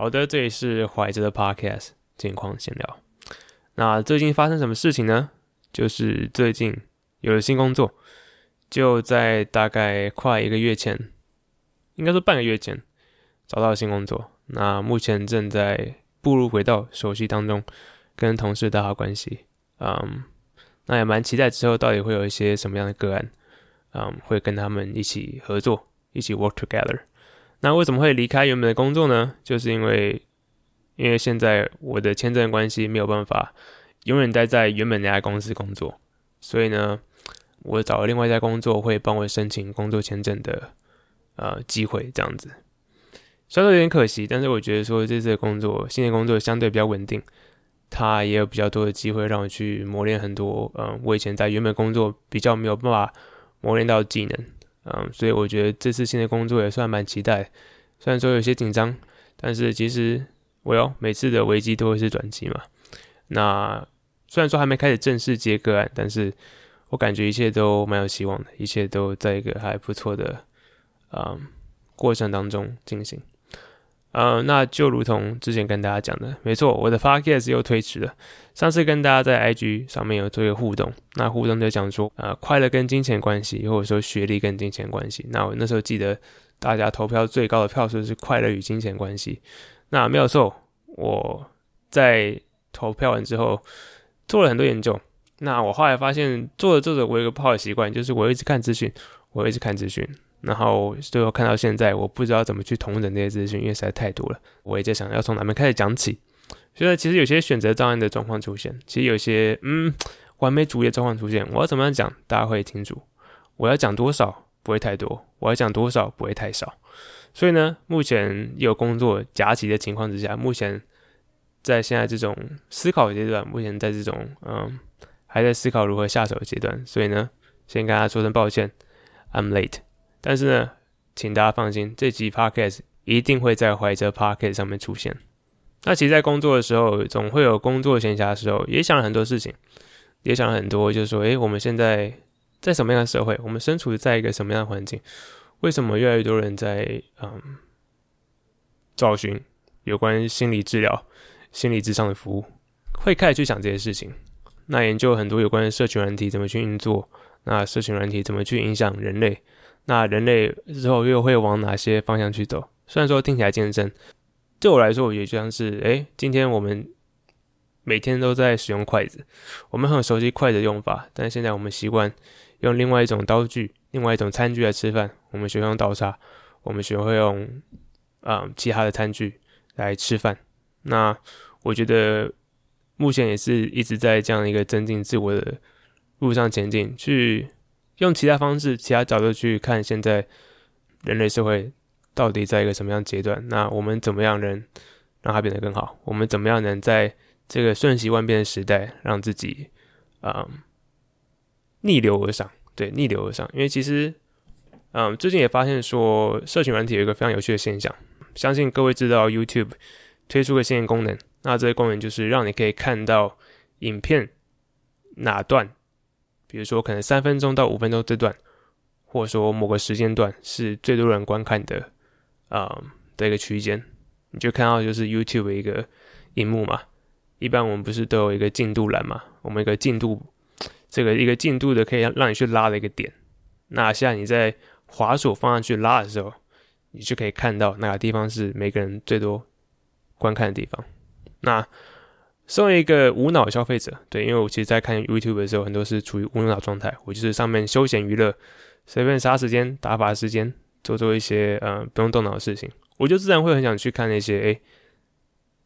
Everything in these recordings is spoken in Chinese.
好的，这里是怀哲的 Podcast 近况闲聊。那最近发生什么事情呢？就是最近有了新工作，就在大概快一个月前，应该说半个月前找到了新工作。那目前正在步入轨道熟悉当中，跟同事打好关系。嗯，那也蛮期待之后到底会有一些什么样的个案，嗯，会跟他们一起合作，一起 work together。那为什么会离开原本的工作呢？就是因为，因为现在我的签证关系没有办法永远待在原本那家公司工作，所以呢，我找了另外一家工作会帮我申请工作签证的呃机会，这样子。虽然说有点可惜，但是我觉得说这次的工作，新的工作相对比较稳定，它也有比较多的机会让我去磨练很多，嗯、我以前在原本工作比较没有办法磨练到的技能。嗯，所以我觉得这次新的工作也算蛮期待，虽然说有些紧张，但是其实我哟每次的危机都会是转机嘛。那虽然说还没开始正式接个案，但是我感觉一切都蛮有希望的，一切都在一个还不错的嗯过程当中进行。呃，那就如同之前跟大家讲的，没错，我的 podcast 又推迟了。上次跟大家在 IG 上面有做一个互动，那互动就讲说，呃，快乐跟金钱关系，或者说学历跟金钱关系。那我那时候记得大家投票最高的票数是快乐与金钱关系。那没有错，我在投票完之后做了很多研究。那我后来发现，做着做着，我有一个不好的习惯，就是我一直看资讯，我一直看资讯。然后最后看到现在，我不知道怎么去统整这些资讯，因为实在太多了。我也在想要从哪边开始讲起。现在其实有些选择障碍的状况出现，其实有些嗯完美主义的状况出现。我要怎么样讲，大家会清楚。我要讲多少不会太多，我要讲多少不会太少。所以呢，目前有工作夹击的情况之下，目前在现在这种思考阶段，目前在这种嗯还在思考如何下手的阶段。所以呢，先跟大家说声抱歉，I'm late。但是呢，请大家放心，这集 podcast 一定会在怀哲 podcast 上面出现。那其实，在工作的时候，总会有工作闲暇的时候，也想了很多事情，也想了很多，就是说，诶，我们现在在什么样的社会？我们身处在一个什么样的环境？为什么越来越多人在嗯找寻有关心理治疗、心理咨商的服务？会开始去想这些事情。那研究很多有关社群软体怎么去运作，那社群软体怎么去影响人类？那人类之后又会往哪些方向去走？虽然说听起来艰深，对我来说，我觉得就像是，诶，今天我们每天都在使用筷子，我们很熟悉筷子用法，但现在我们习惯用另外一种刀具、另外一种餐具来吃饭。我们学会用刀叉，我们学会用、嗯、其他的餐具来吃饭。那我觉得目前也是一直在这样一个增进自我的路上前进，去。用其他方式、其他角度去看现在人类社会到底在一个什么样阶段？那我们怎么样能让它变得更好？我们怎么样能在这个瞬息万变的时代，让自己啊、嗯、逆流而上？对，逆流而上。因为其实，嗯，最近也发现说，社群软体有一个非常有趣的现象。相信各位知道，YouTube 推出个新的功能，那这个功能就是让你可以看到影片哪段。比如说，可能三分钟到五分钟这段，或者说某个时间段是最多人观看的，啊、的一个区间，你就看到就是 YouTube 一个荧幕嘛。一般我们不是都有一个进度栏嘛？我们一个进度，这个一个进度的可以让你去拉的一个点。那现在你在滑鼠放上去拉的时候，你就可以看到哪个地方是每个人最多观看的地方。那身为一个无脑消费者，对，因为我其实，在看 YouTube 的时候，很多是处于无脑状态。我就是上面休闲娱乐，随便杀时间、打发时间，做做一些呃不用动脑的事情，我就自然会很想去看那些诶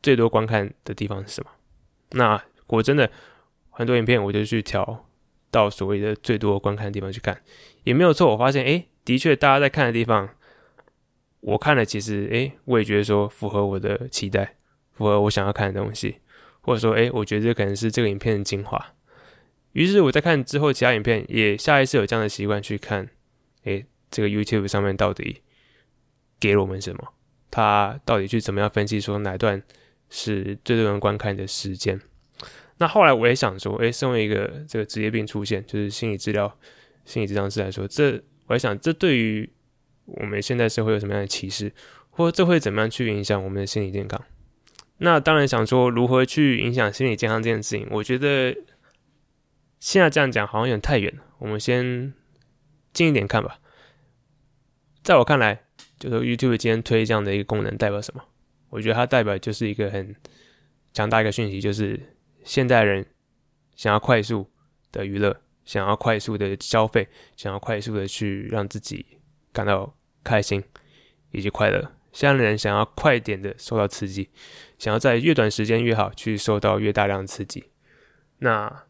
最多观看的地方是什么。那果真的很多影片，我就去调到所谓的最多观看的地方去看，也没有错。我发现诶的确大家在看的地方，我看了，其实诶我也觉得说符合我的期待，符合我想要看的东西。或者说，诶，我觉得这可能是这个影片的精华。于是我在看之后其他影片，也下一次有这样的习惯去看，诶，这个 YouTube 上面到底给了我们什么？他到底去怎么样分析说哪段是最多人观看的时间？那后来我也想说，诶，身为一个这个职业病出现，就是心理治疗、心理治疗师来说，这我在想，这对于我们现在社会有什么样的启示？或这会怎么样去影响我们的心理健康？那当然想说如何去影响心理健康这件事情，我觉得现在这样讲好像有点太远了。我们先近一点看吧。在我看来，就是 YouTube 今天推这样的一个功能代表什么？我觉得它代表就是一个很强大一个讯息，就是现代人想要快速的娱乐，想要快速的消费，想要快速的去让自己感到开心以及快乐。现在的人想要快点的受到刺激，想要在越短时间越好去受到越大量的刺激。那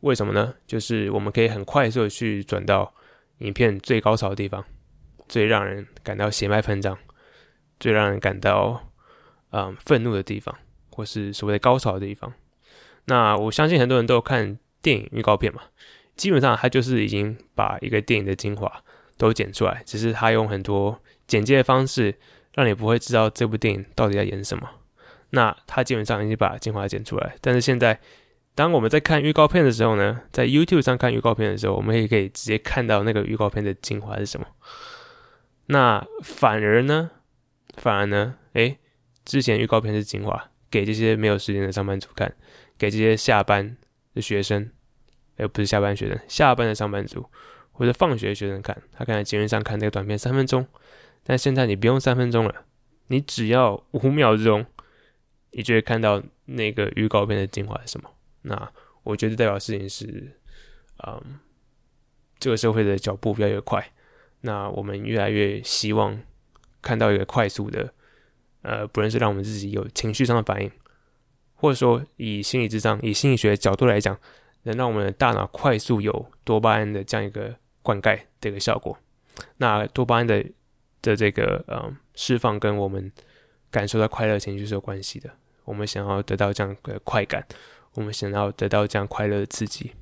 为什么呢？就是我们可以很快速的去转到影片最高潮的地方，最让人感到血脉喷张，最让人感到嗯愤怒的地方，或是所谓的高潮的地方。那我相信很多人都有看电影预告片嘛，基本上他就是已经把一个电影的精华都剪出来，只是他用很多。简介的方式让你不会知道这部电影到底在演什么。那他基本上已经把精华剪出来，但是现在当我们在看预告片的时候呢，在 YouTube 上看预告片的时候，我们也可以直接看到那个预告片的精华是什么。那反而呢，反而呢，诶，之前预告片是精华，给这些没有时间的上班族看，给这些下班的学生，诶，不是下班学生，下班的上班族或者放学的学生看，他可能基本上看这个短片三分钟。但现在你不用三分钟了，你只要五秒钟，你就会看到那个预告片的精华是什么。那我觉得代表事情是，嗯，这个社会的脚步越来越快，那我们越来越希望看到一个快速的，呃，不论是让我们自己有情绪上的反应，或者说以心理智商、以心理学的角度来讲，能让我们的大脑快速有多巴胺的这样一个灌溉的一个效果。那多巴胺的。的这个嗯释放跟我们感受到快乐情绪是有关系的。我们想要得到这样的快感，我们想要得到这样快乐的刺激。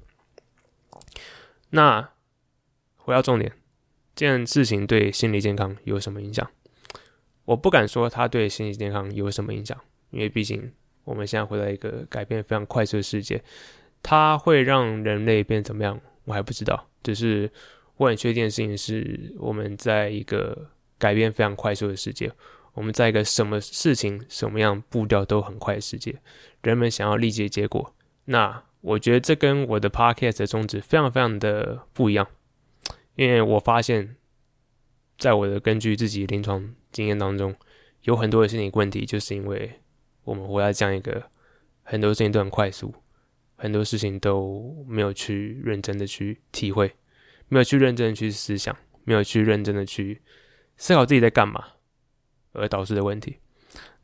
那回到重点，这件事情对心理健康有什么影响？我不敢说它对心理健康有什么影响，因为毕竟我们现在回到一个改变非常快速的世界，它会让人类变怎么样？我还不知道。只是我很确定的事情是，我们在一个改变非常快速的世界，我们在一个什么事情、什么样步调都很快的世界，人们想要立即的结果。那我觉得这跟我的 podcast 的宗旨非常非常的不一样，因为我发现，在我的根据自己临床经验当中，有很多的心理问题，就是因为我们活在这样一个很多事情都很快速，很多事情都没有去认真的去体会，没有去认真的去思想，没有去认真的去。思考自己在干嘛，而导致的问题。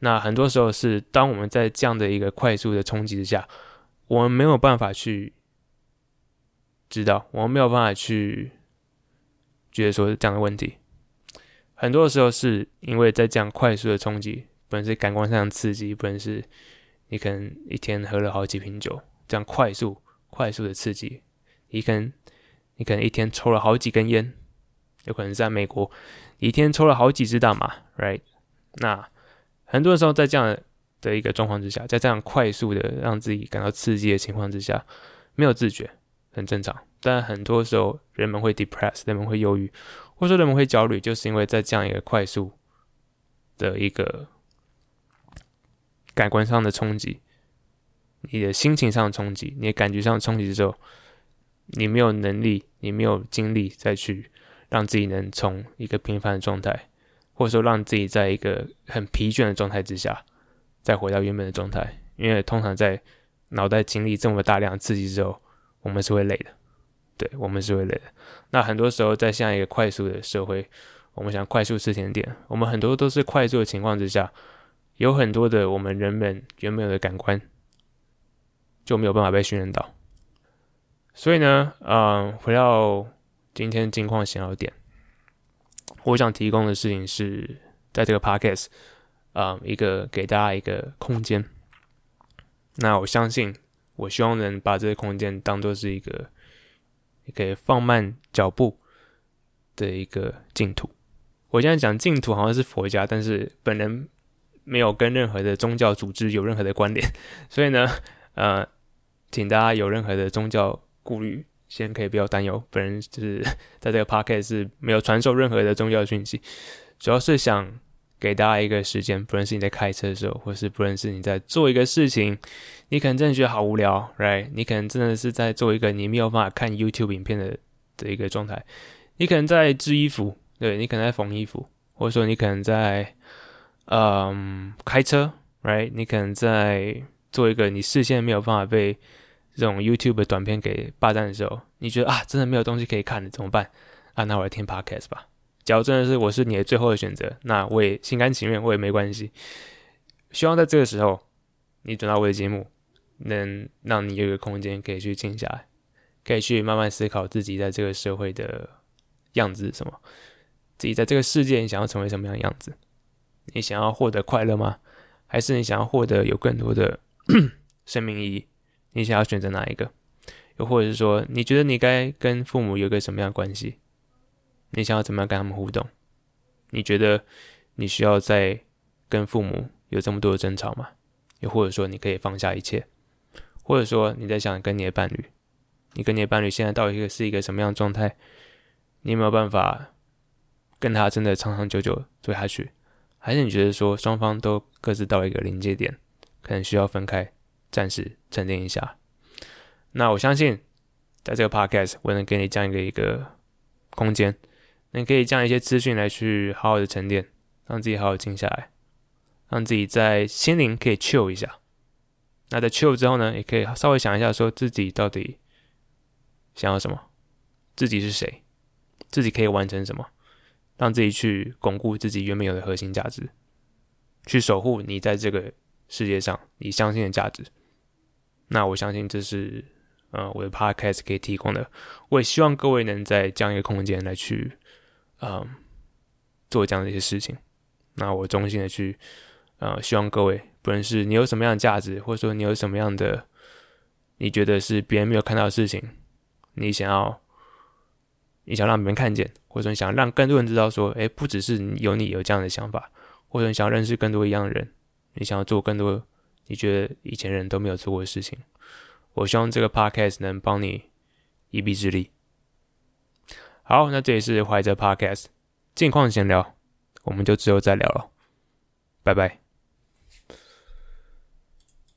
那很多时候是当我们在这样的一个快速的冲击之下，我们没有办法去知道，我们没有办法去觉得说这样的问题。很多时候是因为在这样快速的冲击，不论是感官上的刺激，不论是你可能一天喝了好几瓶酒，这样快速、快速的刺激，你可能你可能一天抽了好几根烟，有可能在美国。一天抽了好几支大麻，right？那很多时候在这样的一个状况之下，在这样快速的让自己感到刺激的情况之下，没有自觉，很正常。但很多时候人们会 depress，人们会忧郁，或者说人们会焦虑，就是因为在这样一个快速的一个感官上的冲击，你的心情上的冲击，你的感觉上的冲击之后，你没有能力，你没有精力再去。让自己能从一个平凡的状态，或者说让自己在一个很疲倦的状态之下，再回到原本的状态。因为通常在脑袋经历这么大量刺激之后，我们是会累的。对，我们是会累的。那很多时候在像一个快速的社会，我们想快速吃甜点，我们很多都是快速的情况之下，有很多的我们人们原本的感官就没有办法被训练到。所以呢，嗯，回到。今天近况想要点，我想提供的事情是在这个 podcast 啊、呃，一个给大家一个空间。那我相信，我希望能把这个空间当做是一个，可以放慢脚步的一个净土。我现在讲净土好像是佛家，但是本人没有跟任何的宗教组织有任何的关联，所以呢，呃，请大家有任何的宗教顾虑。先可以不要担忧，本人就是 在这个 podcast 是没有传授任何的宗教讯息，主要是想给大家一个时间，不论是你在开车的时候，或是不论是你在做一个事情，你可能真的觉得好无聊，right？你可能真的是在做一个你没有办法看 YouTube 影片的的一个状态，你可能在织衣服，对，你可能在缝衣服，或者说你可能在嗯开车，right？你可能在做一个你视线没有办法被这种 YouTube 短片给霸占的时候，你觉得啊，真的没有东西可以看了，怎么办？啊，那我来听 Podcast 吧。假如真的是我是你的最后的选择，那我也心甘情愿，我也没关系。希望在这个时候，你转到我的节目，能让你有一个空间可以去静下来，可以去慢慢思考自己在这个社会的样子是什么，自己在这个世界你想要成为什么样的样子？你想要获得快乐吗？还是你想要获得有更多的 生命意义？你想要选择哪一个？又或者是说，你觉得你该跟父母有个什么样的关系？你想要怎么样跟他们互动？你觉得你需要再跟父母有这么多的争吵吗？又或者说你可以放下一切？或者说你在想跟你的伴侣，你跟你的伴侣现在到底是一个什么样的状态？你有没有办法跟他真的长长久久走下去？还是你觉得说双方都各自到一个临界点，可能需要分开，暂时沉淀一下？那我相信，在这个 podcast 我能给你这样一个一个空间。你可以将一些资讯来去好好的沉淀，让自己好好静下来，让自己在心灵可以 chill 一下。那在 chill 之后呢，也可以稍微想一下，说自己到底想要什么，自己是谁，自己可以完成什么，让自己去巩固自己原本有的核心价值，去守护你在这个世界上你相信的价值。那我相信这是呃我的 podcast 可以提供的。我也希望各位能在这样一个空间来去。嗯，做这样的一些事情，那我衷心的去，呃，希望各位，不论是你有什么样的价值，或者说你有什么样的，你觉得是别人没有看到的事情，你想要，你想让别人看见，或者说你想让更多人知道，说，诶，不只是有你有这样的想法，或者你想认识更多一样的人，你想要做更多你觉得以前人都没有做过的事情，我希望这个 podcast 能帮你一臂之力。好，那这里是怀哲 Podcast，近况闲聊，我们就之后再聊了，拜拜。